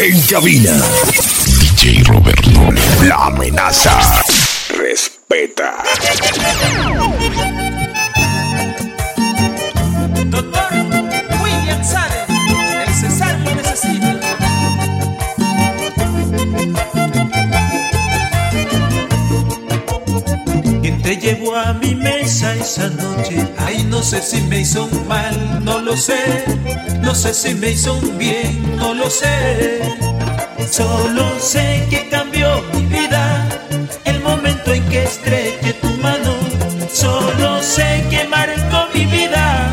En cabina, DJ Roberto. La amenaza. Respeta. Doctor William Sare, el César lo necesita. ¿Quién te llevó a mi mesa esa noche? Ay, no sé si me hizo mal, no lo sé. No sé si me hizo bien, no lo sé. Solo sé que cambió mi vida el momento en que estreché tu mano. Solo sé que marcó mi vida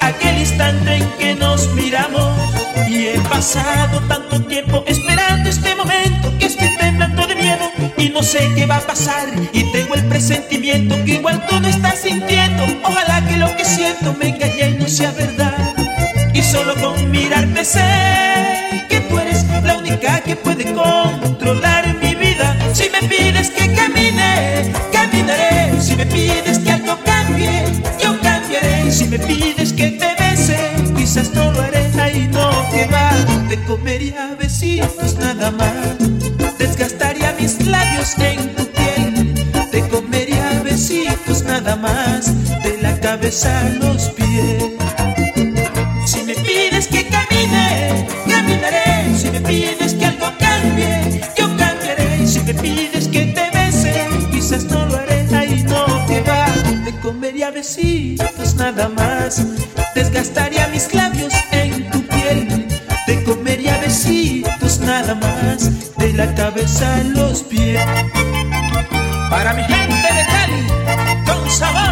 aquel instante en que nos miramos. Y he pasado tanto tiempo esperando este momento que estoy temblando de miedo y no sé qué va a pasar. Y tengo el presentimiento que igual tú no estás sintiendo. Ojalá que lo que siento me engañe y no sea verdad. Y solo con mirarte sé que tú eres la única que puede controlar mi vida. Si me pides que camine, caminaré. Si me pides que algo cambie, yo cambiaré. Si me pides que te bese, quizás no lo haré. Ahí no que va, te comería besitos nada más. En tu piel. Te comería besitos nada más. De la cabeza a los pies. Si me pides que camine, caminaré. Si me pides que algo cambie, yo cambiaré. Si me pides que te bese, quizás no lo haré. Ahí no que va, te comería besitos nada más. Desgastaría mis labios en tu piel. Te comería besitos nada más. La cabeza a los pies. Para mi gente de Cali, con sabor.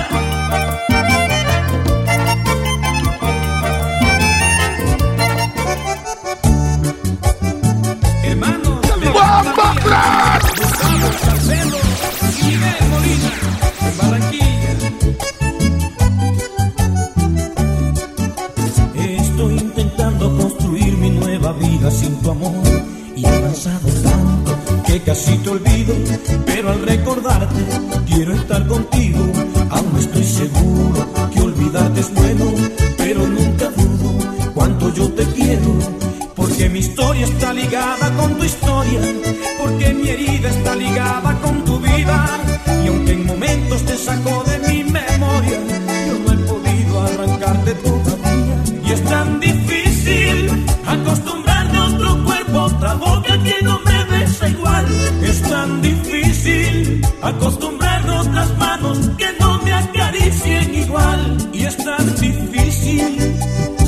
Es tan difícil acostumbrarme a otras manos que no me acaricien igual. Y es tan difícil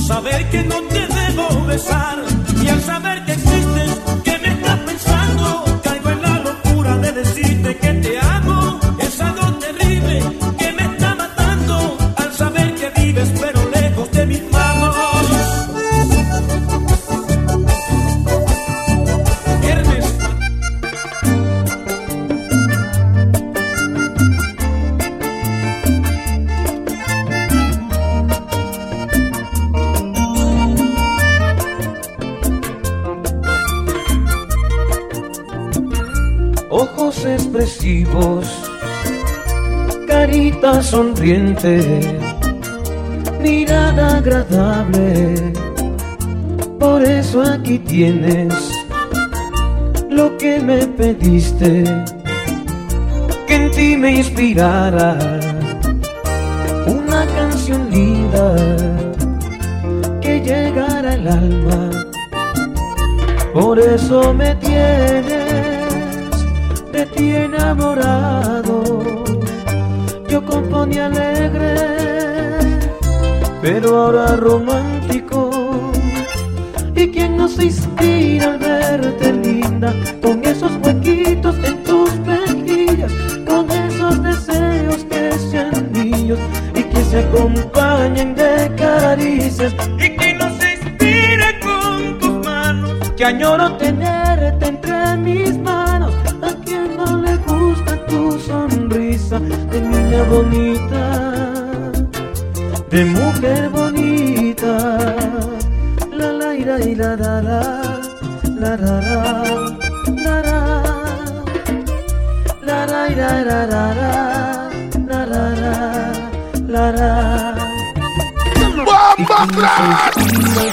saber que no te debo besar. Sonriente, mirada agradable. Por eso aquí tienes lo que me pediste, que en ti me inspirara una canción linda que llegara al alma. Por eso me tienes de ti enamorado. Yo componía alegre, pero ahora romántico. ¿Y quién nos inspira al verte linda? Con esos huequitos en tus mejillas, con esos deseos que sean míos y que se acompañen de caricias. Y que nos inspire con tus manos, que añoro tenerte entre mis manos. A quien no le gusta tu sonrisa bonita, de mujer bonita, la la ira y la la la, la la la, la la, la la ira la la la, la la la, la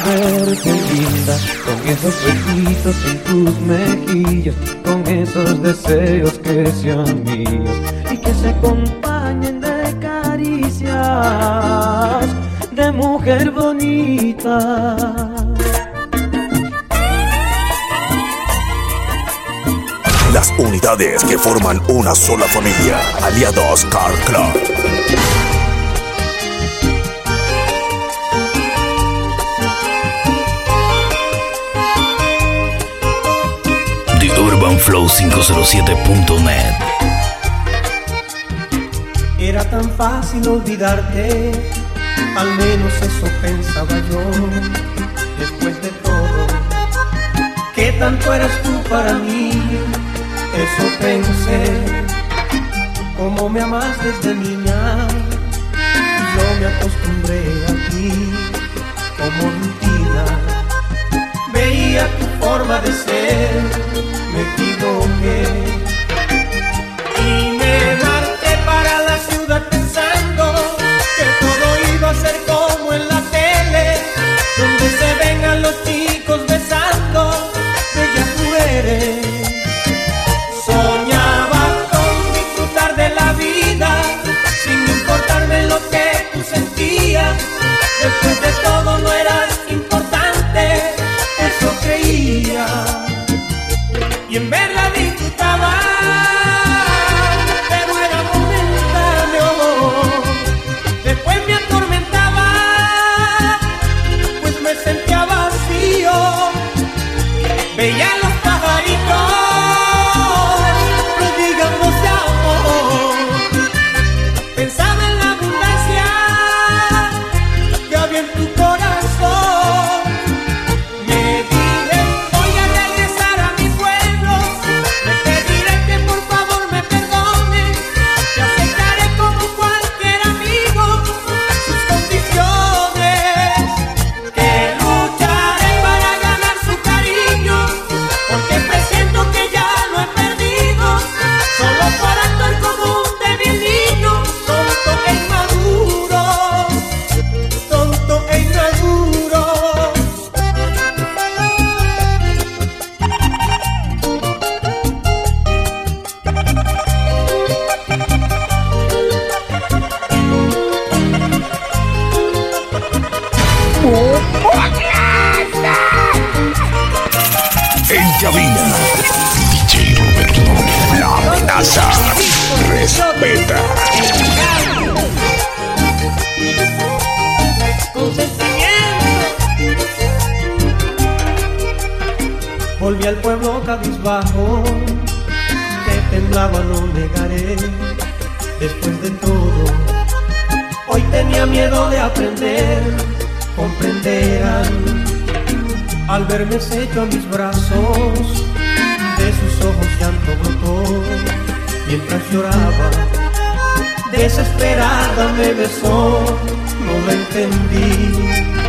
verte linda, con esos besos en tus mejillas, con esos deseos que sean míos y que se compartan mujer bonita. Las unidades que forman una sola familia. Aliados Car Club. urbanflow507.net Era tan fácil olvidarte al menos eso pensaba yo, después de todo, que tanto eres tú para mí, eso pensé, como me amas desde niña, yo me acostumbré a ti, como rutina, veía tu forma de ser, me equivoqué. zumbi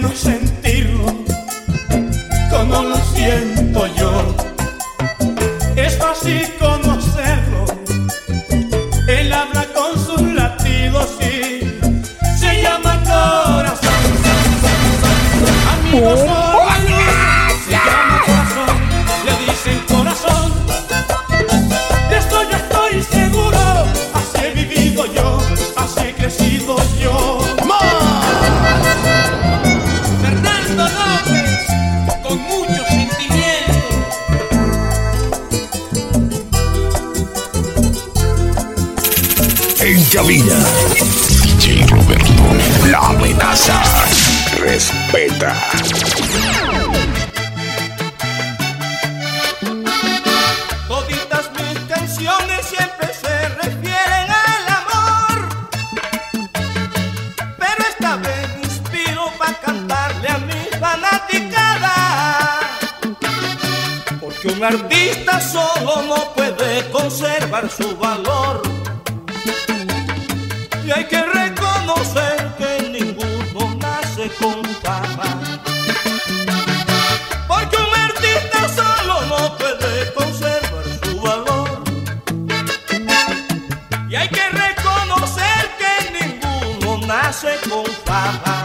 menos sentirlo como lo siento. cabina. DJ Roberto. La amenaza. Respeta. Toditas mis canciones siempre se refieren al amor. Pero esta vez inspiro para cantarle a mi fanaticada. Porque un artista solo no puede conservar su valor Se é comparar.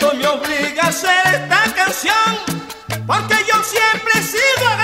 esto me obliga a hacer esta canción, porque yo siempre he sido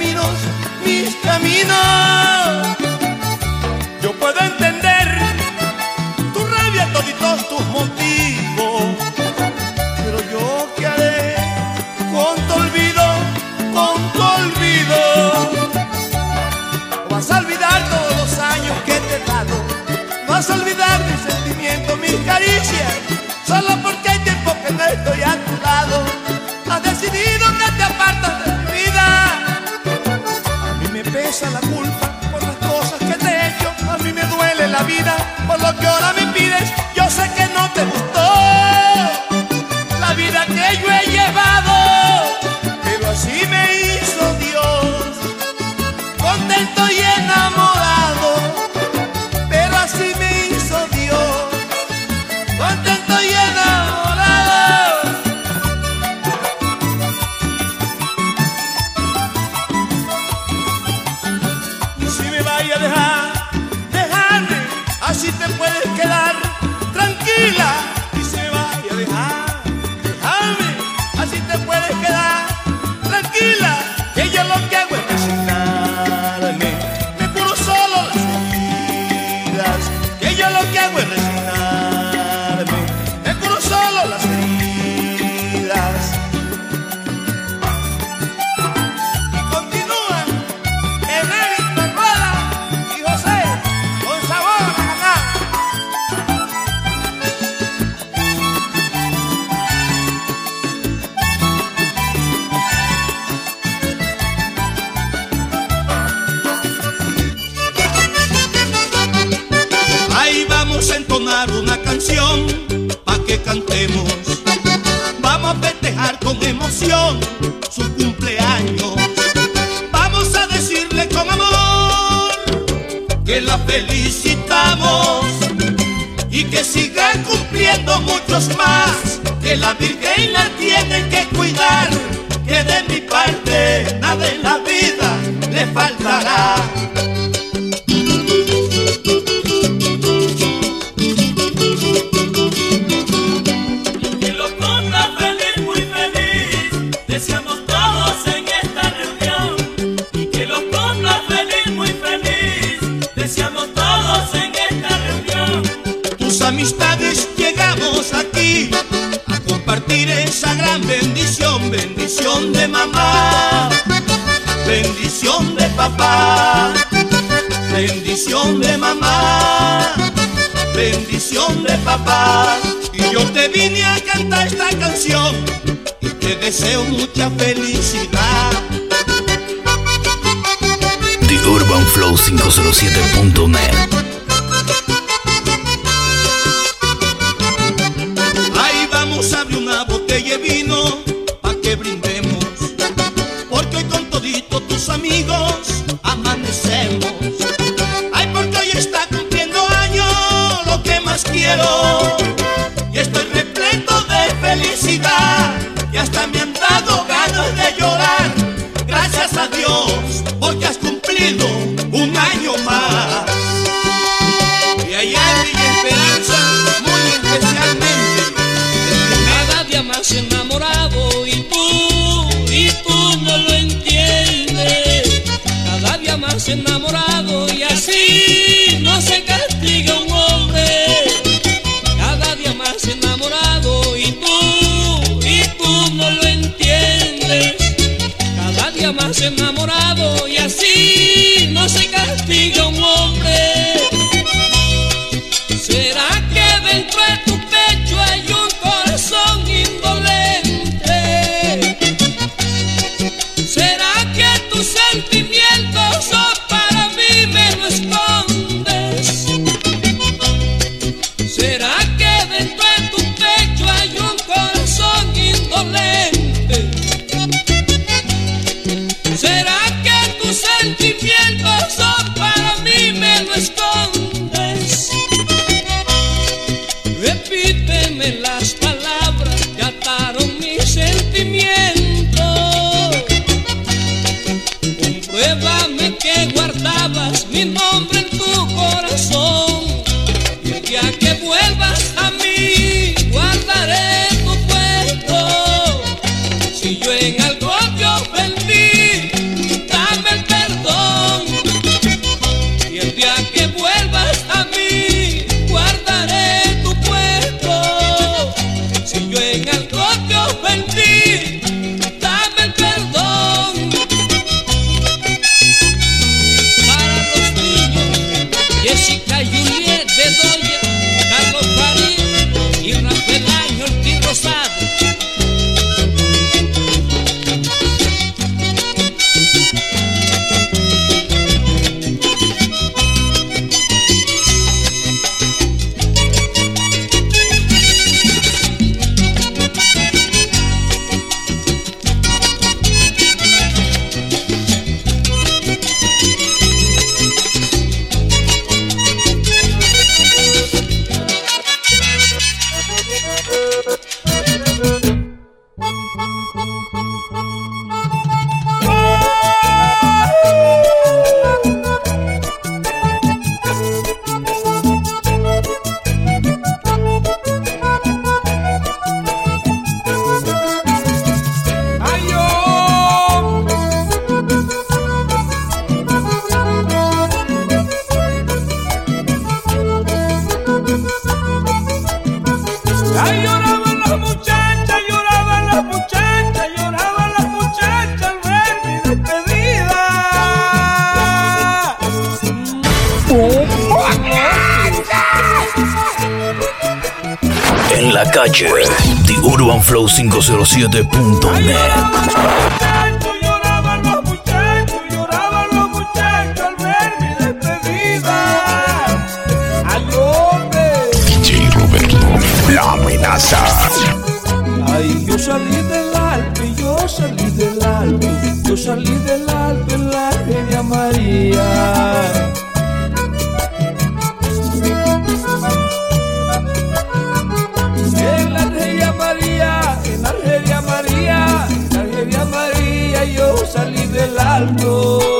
caminos, mis caminos. que la felicitamos y que siga cumpliendo muchos más, que la Virgen la tiene que cuidar, que de mi parte nada en la vida le faltará. Bendición de mamá, bendición de papá, bendición de mamá, bendición de papá. Y yo te vine a cantar esta canción y te deseo mucha felicidad. The Urban Flow 507.net enamorado. De Urban Flow 507.net, Lloraban los muchachos, Lloraban los muchachos al ver mi despedida. Al golpe, DJ Ruberto. La amenaza. yo salí del alto.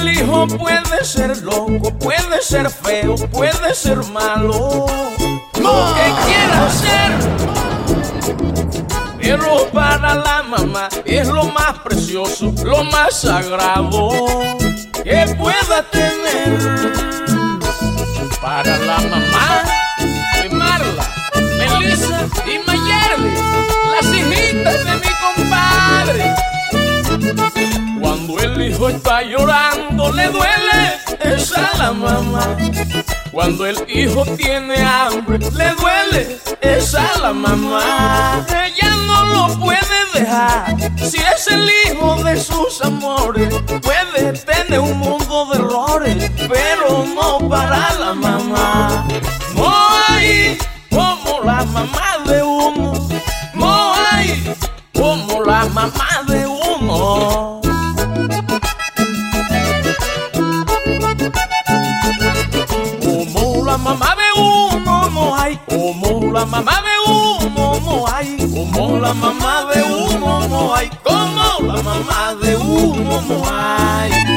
el hijo puede ser loco, puede ser feo, puede ser malo. Lo que quiera ser. Pero para la mamá es lo más precioso, lo más sagrado que pueda tener. Para la mamá de Marla, Melissa y Mayerly, las hijitas de mi compadre. Cuando el hijo está llorando le duele esa la mamá. Cuando el hijo tiene hambre le duele esa la mamá. Ella no lo puede dejar. Si es el hijo de sus amores, puede tener un mundo de errores, pero no para la mamá. No hay como la mamá de uno. No hay como la mamá de la mamá de humo no hay, como la mamá de humo no hay, como la mamá de humo no hay.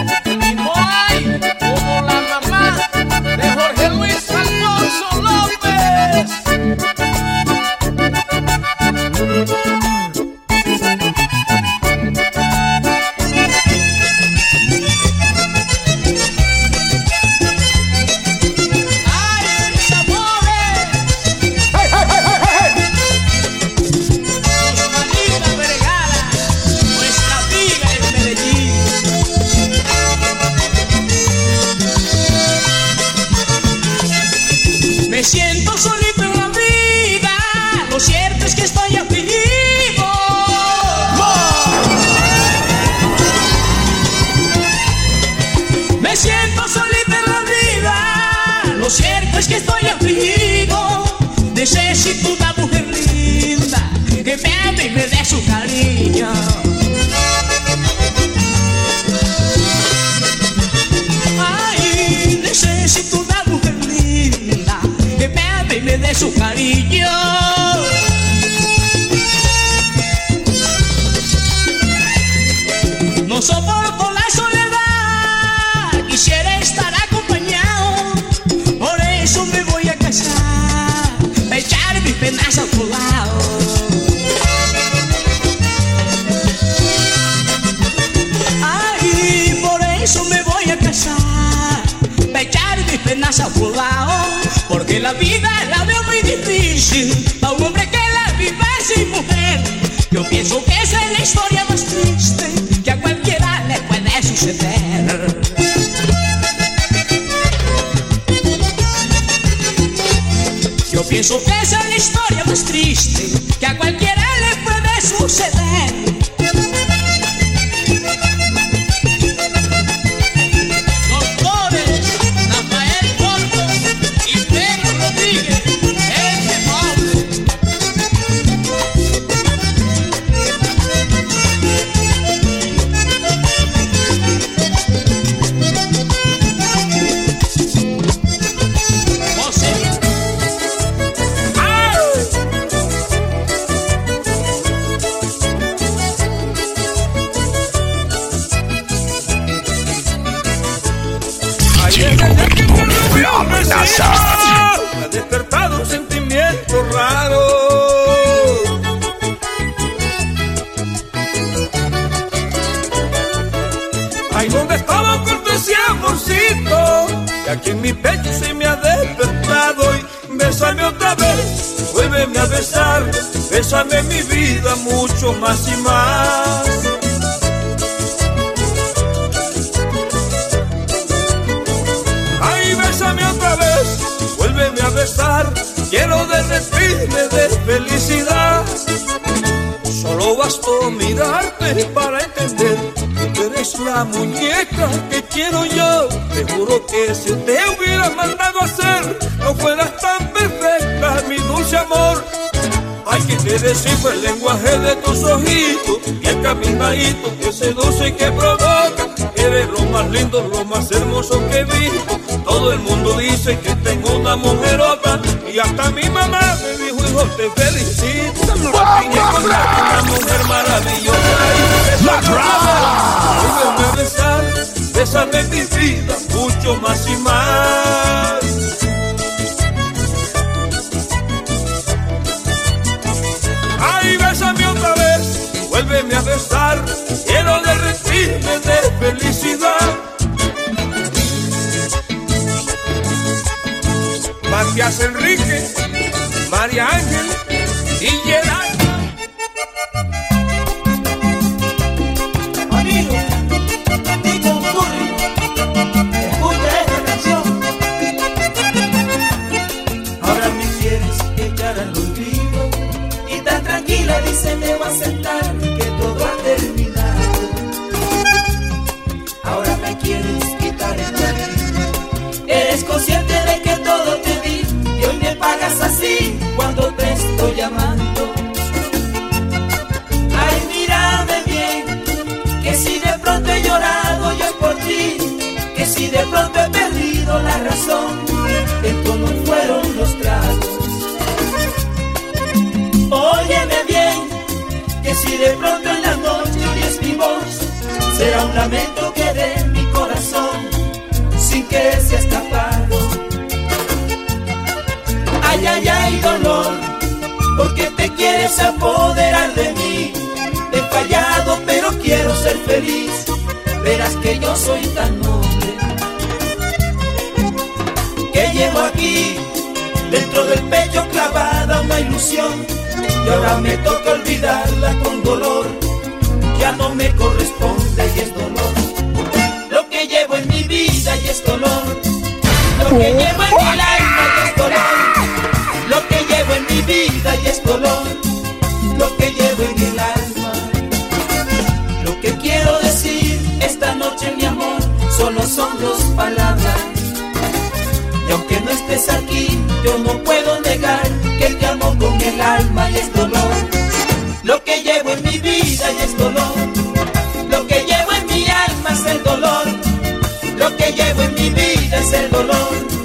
porque la vida la veo muy difícil a un hombre que la vive sin mujer. Yo pienso que esa es la historia más triste que a cualquiera le puede suceder. Yo pienso que esa es la historia más triste que a cualquiera y más. Ay, bésame otra vez, vuélveme a besar. Quiero derretirme de felicidad. Solo bastó mirarte para entender que eres la muñeca que quiero yo. Te juro que si te hubiera mandado hacer, no fueras tan perfecta, mi dulce amor. Ay, que te descifra el lenguaje de tus ojitos y el caminadito que seduce y que provoca. Eres lo más lindo, lo más hermoso que he visto. Todo el mundo dice que tengo una mujerota y hasta mi mamá me dijo, hijo, te felicito. Encontraste una mujer maravillosa. Y besar, bésame mi vida, mucho más y más. Bésame otra vez, vuélveme a besar, quiero derretirme de felicidad. Matías Enrique, María Ángel dice me va a aceptar si de pronto en la noche oyes mi voz, será un lamento que de mi corazón, sin que se ha escapado. Ay, ay, ay, dolor, porque te quieres apoderar de mí. He fallado, pero quiero ser feliz. Verás que yo soy tan noble que llevo aquí dentro del pecho clavada una ilusión y ahora me toca olvidarla con dolor. Ya no me corresponde y es dolor. Lo que llevo en mi vida y es dolor. Lo que llevo en mi alma Y aunque no estés aquí, yo no puedo negar que te amo con el alma y es dolor. Lo que llevo en mi vida y es dolor. Lo que llevo en mi alma es el dolor. Lo que llevo en mi vida es el dolor.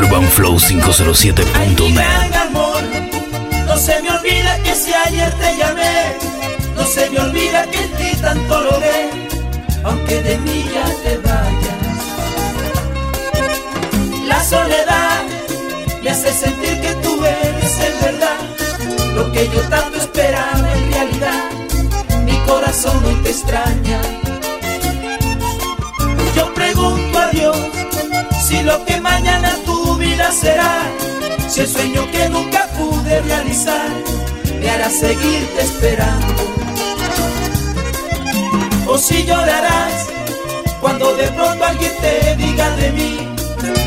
UrbanFlow507.net. amor, no se me olvida que si ayer te llamé, no se me olvida que en ti tanto logré, aunque de mí ya te vayas. La soledad me hace sentir que tú eres en verdad lo que yo tanto esperaba en realidad. Mi corazón hoy te extraña. Será, si el sueño que nunca pude realizar me hará seguirte esperando. O si llorarás cuando de pronto alguien te diga de mí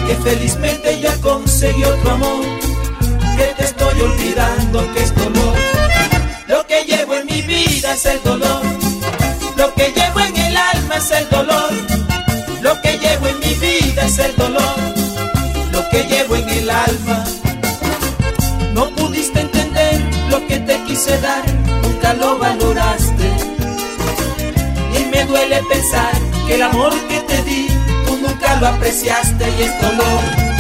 que felizmente ya conseguí otro amor, que te estoy olvidando, que es dolor. Lo que llevo en mi vida es el dolor, lo que llevo en el alma es el dolor, lo que llevo en mi vida es el dolor, lo que llevo en el alma. No pudiste entender lo que te quise dar, nunca lo valoraste. Y me duele pensar que el amor que te di, tú nunca lo apreciaste y es dolor.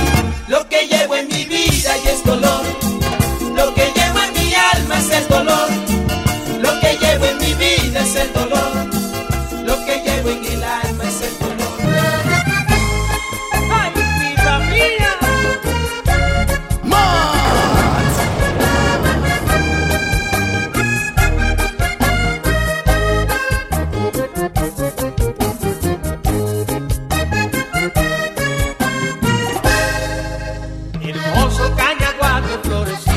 Hermoso cañaguate florecido,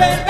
Voy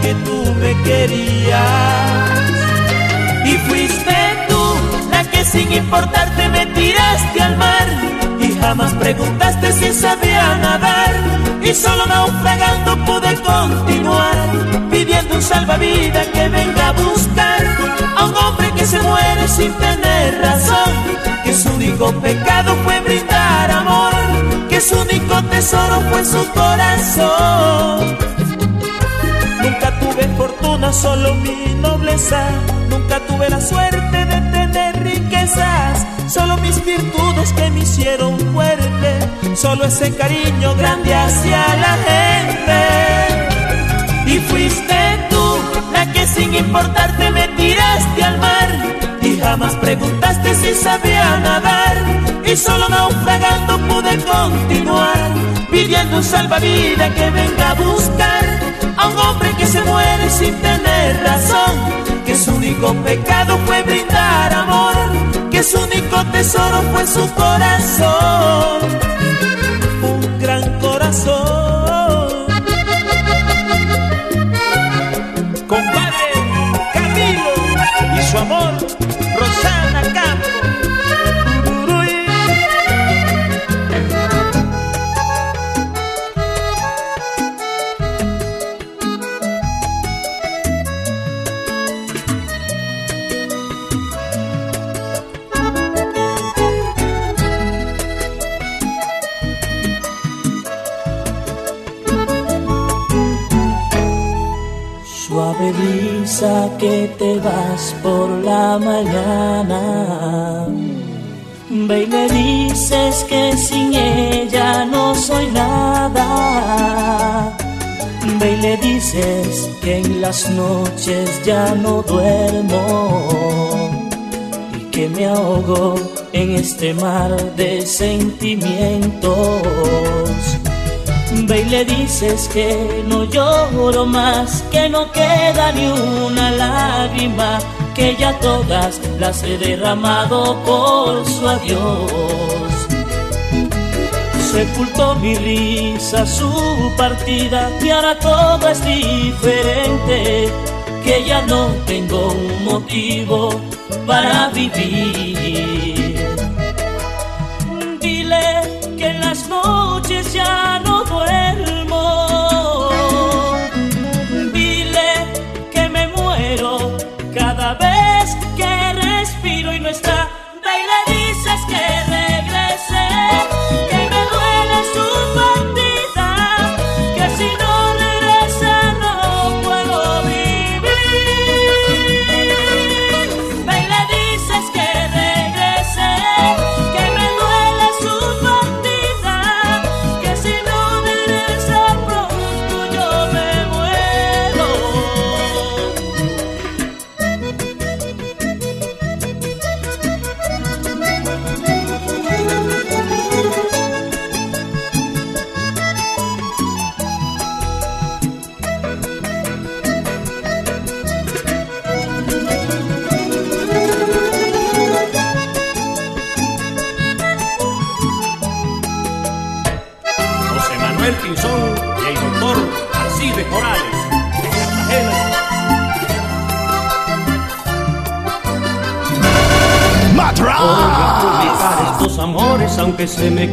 que tú me querías. Y fuiste tú la que sin importarte me tiraste al mar y jamás preguntaste si sabía nadar. Y solo naufragando pude continuar, pidiendo un salvavidas que venga a buscar a un hombre que se muere sin tener razón, que su único pecado fue brindar amor, que su único tesoro fue su corazón. Nunca tuve fortuna, solo mi nobleza. Nunca tuve la suerte de tener riquezas, solo mis virtudes que me hicieron fuerte. Solo ese cariño grande hacia la gente. Y fuiste tú la que sin importarte me tiraste al mar y jamás preguntaste si sabía nadar. Y solo naufragando pude continuar, pidiendo un salvavidas que venga a buscar un hombre que se muere sin tener razón, que su único pecado fue brindar amor, que su único tesoro fue su corazón, un gran corazón. Compadre Camilo y su amor, que te vas por la mañana. Ve y le dices que sin ella no soy nada. Ve y le dices que en las noches ya no duermo y que me ahogo en este mar de sentimientos. Ve y le dices que no lloro más, que no queda ni una lágrima, que ya todas las he derramado por su adiós. Sepultó mi risa, su partida, y ahora todo es diferente, que ya no tengo un motivo para vivir. Dile que en las noches ya no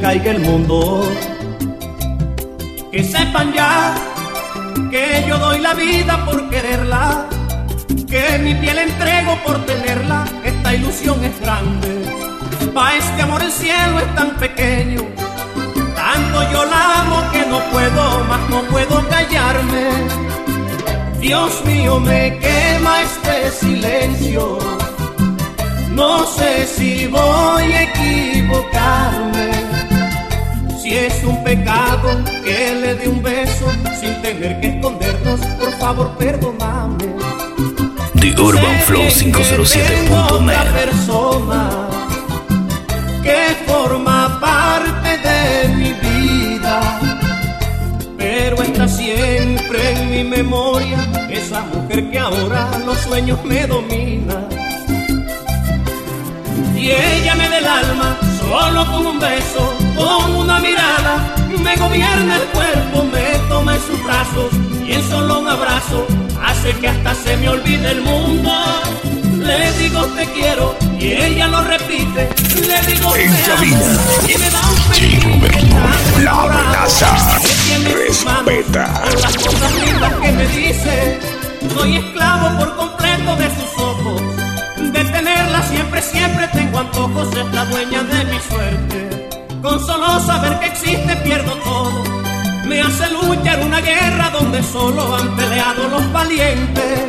caiga el mundo. Que sepan ya que yo doy la vida por quererla, que mi piel entrego por tenerla, esta ilusión es grande. Pa' este amor el cielo es tan pequeño, tanto yo la amo que no puedo más, no puedo callarme. Dios mío, me quema este silencio. No sé si voy a equivocarme. Si es un pecado que le dé un beso sin tener que escondernos, por favor perdóname. The Urban Flow Sé que otra 507.net. persona que forma parte de mi vida, pero está siempre en mi memoria esa mujer que ahora los sueños me domina. Y ella me da el alma solo con un beso, con una mirada, me gobierna el cuerpo, me toma en sus brazos y en solo un abrazo hace que hasta se me olvide el mundo. Le digo te quiero y ella lo repite, le digo En te amo cabina, y me da un J. Roberto, la amenaza. Respeta. por las cosas lindas que me dice. Soy esclavo por completo de sus ojos. Siempre, siempre tengo antojos. Es la dueña de mi suerte. Con solo saber que existe pierdo todo. Me hace luchar una guerra donde solo han peleado los valientes.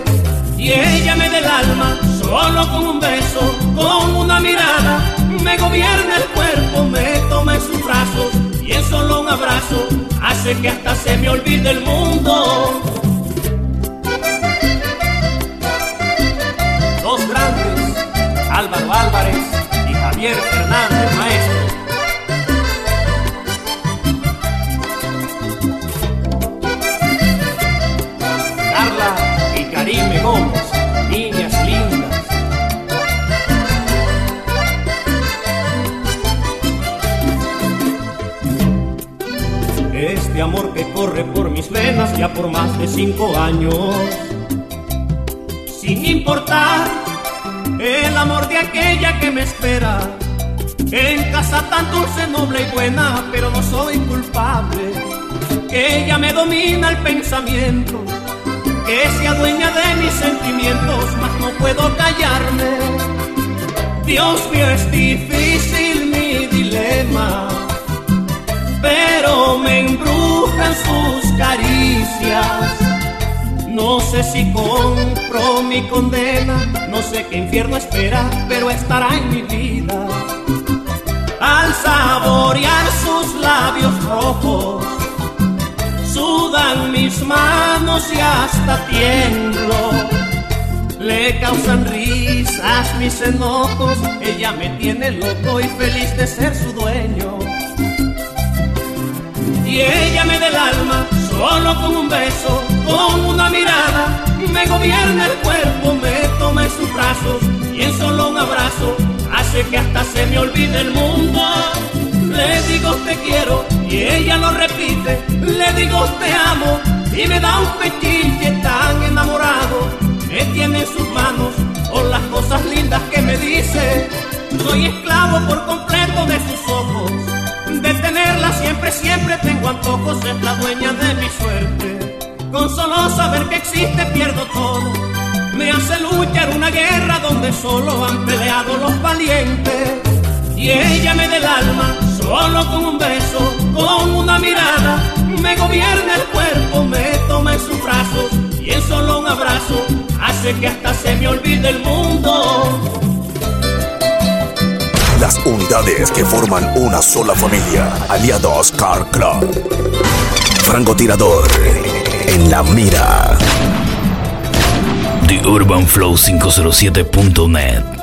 Y ella me da el alma solo con un beso, con una mirada. Me gobierna el cuerpo, me toma en sus brazos y en solo un abrazo hace que hasta se me olvide el mundo. Álvaro Álvarez y Javier Fernández Maestro. Carla y Karime Gómez, niñas lindas. Este amor que corre por mis venas ya por más de cinco años, sin importar el amor de aquella que me espera. En casa tan dulce, noble y buena, pero no soy culpable. Que ella me domina el pensamiento, que se adueña de mis sentimientos, mas no puedo callarme. Dios mío, es difícil mi dilema, pero me embrujan sus caricias. No sé si compro mi condena, no sé qué infierno espera, pero estará en mi vida. Al saborear sus labios rojos, sudan mis manos y hasta tiemblo. Le causan risas mis enojos, ella me tiene loco y feliz de ser su dueño. Y ella me da el alma solo con un beso, con una mirada, me gobierna el cuerpo, me toma en sus brazos y en solo un abrazo hace que hasta se me olvide el mundo. Le digo te quiero y ella lo repite, le digo te amo y me da un pechille tan enamorado, me tiene en sus manos por las cosas lindas que me dice. Soy esclavo por completo de sus ojos, de tenerla siempre, siempre tengo antojos, es la dueña de mi suerte. Con solo saber que existe pierdo todo. Me hace luchar una guerra donde solo han peleado los valientes. Y ella me da el alma solo con un beso, con una mirada. Me gobierna el cuerpo, me toma en sus brazos y en solo un abrazo hace que hasta se me olvide el mundo. Las unidades que forman una sola familia. Aliados Car Club. Francotirador. En la mira. The Urban Flow 507.net